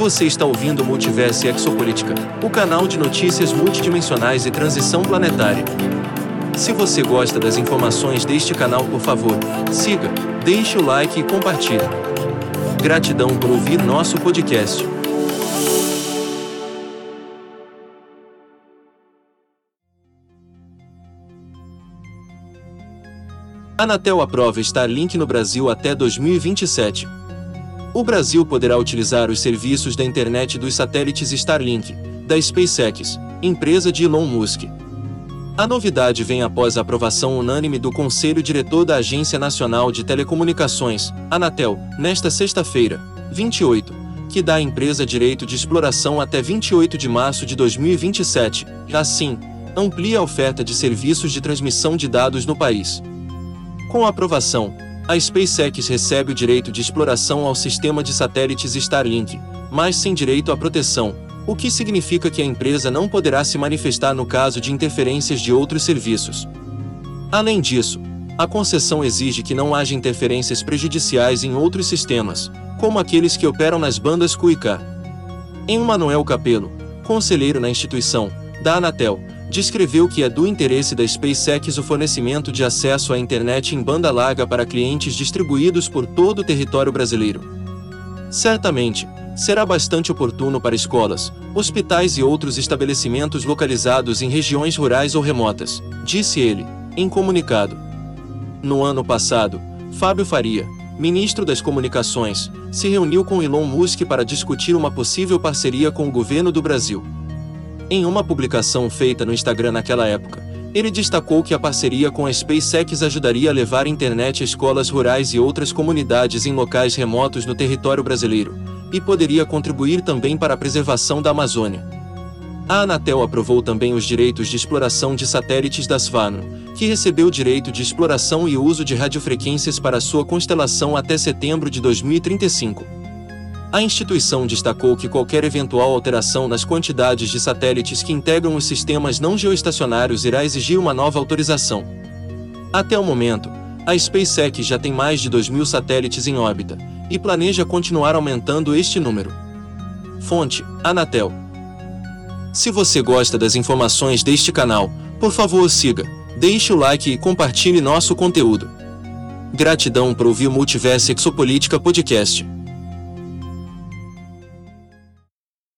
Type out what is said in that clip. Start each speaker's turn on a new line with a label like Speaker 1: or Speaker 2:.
Speaker 1: Você está ouvindo Multiverso Exopolítica, o canal de notícias multidimensionais e transição planetária. Se você gosta das informações deste canal, por favor, siga, deixe o like e compartilhe. Gratidão por ouvir nosso podcast. Anatel aprova Starlink no Brasil até 2027. O Brasil poderá utilizar os serviços da internet dos satélites Starlink, da SpaceX, empresa de Elon Musk. A novidade vem após a aprovação unânime do Conselho Diretor da Agência Nacional de Telecomunicações, Anatel, nesta sexta-feira, 28, que dá à empresa direito de exploração até 28 de março de 2027, e assim, amplia a oferta de serviços de transmissão de dados no país. Com a aprovação, a SpaceX recebe o direito de exploração ao sistema de satélites Starlink, mas sem direito à proteção, o que significa que a empresa não poderá se manifestar no caso de interferências de outros serviços. Além disso, a concessão exige que não haja interferências prejudiciais em outros sistemas, como aqueles que operam nas bandas QIK. Em Manuel Capelo, conselheiro na instituição, da Anatel, descreveu que é do interesse da SpaceX o fornecimento de acesso à internet em banda larga para clientes distribuídos por todo o território brasileiro. Certamente, será bastante oportuno para escolas, hospitais e outros estabelecimentos localizados em regiões rurais ou remotas, disse ele, em comunicado. No ano passado, Fábio Faria, ministro das Comunicações, se reuniu com Elon Musk para discutir uma possível parceria com o governo do Brasil. Em uma publicação feita no Instagram naquela época, ele destacou que a parceria com a SpaceX ajudaria a levar internet a escolas rurais e outras comunidades em locais remotos no território brasileiro, e poderia contribuir também para a preservação da Amazônia. A Anatel aprovou também os direitos de exploração de satélites da Svano, que recebeu direito de exploração e uso de radiofrequências para sua constelação até setembro de 2035. A instituição destacou que qualquer eventual alteração nas quantidades de satélites que integram os sistemas não geoestacionários irá exigir uma nova autorização. Até o momento, a SpaceX já tem mais de 2 mil satélites em órbita e planeja continuar aumentando este número. Fonte: Anatel. Se você gosta das informações deste canal, por favor siga, deixe o like e compartilhe nosso conteúdo. Gratidão por ouvir o Multiverso Exopolítica Podcast.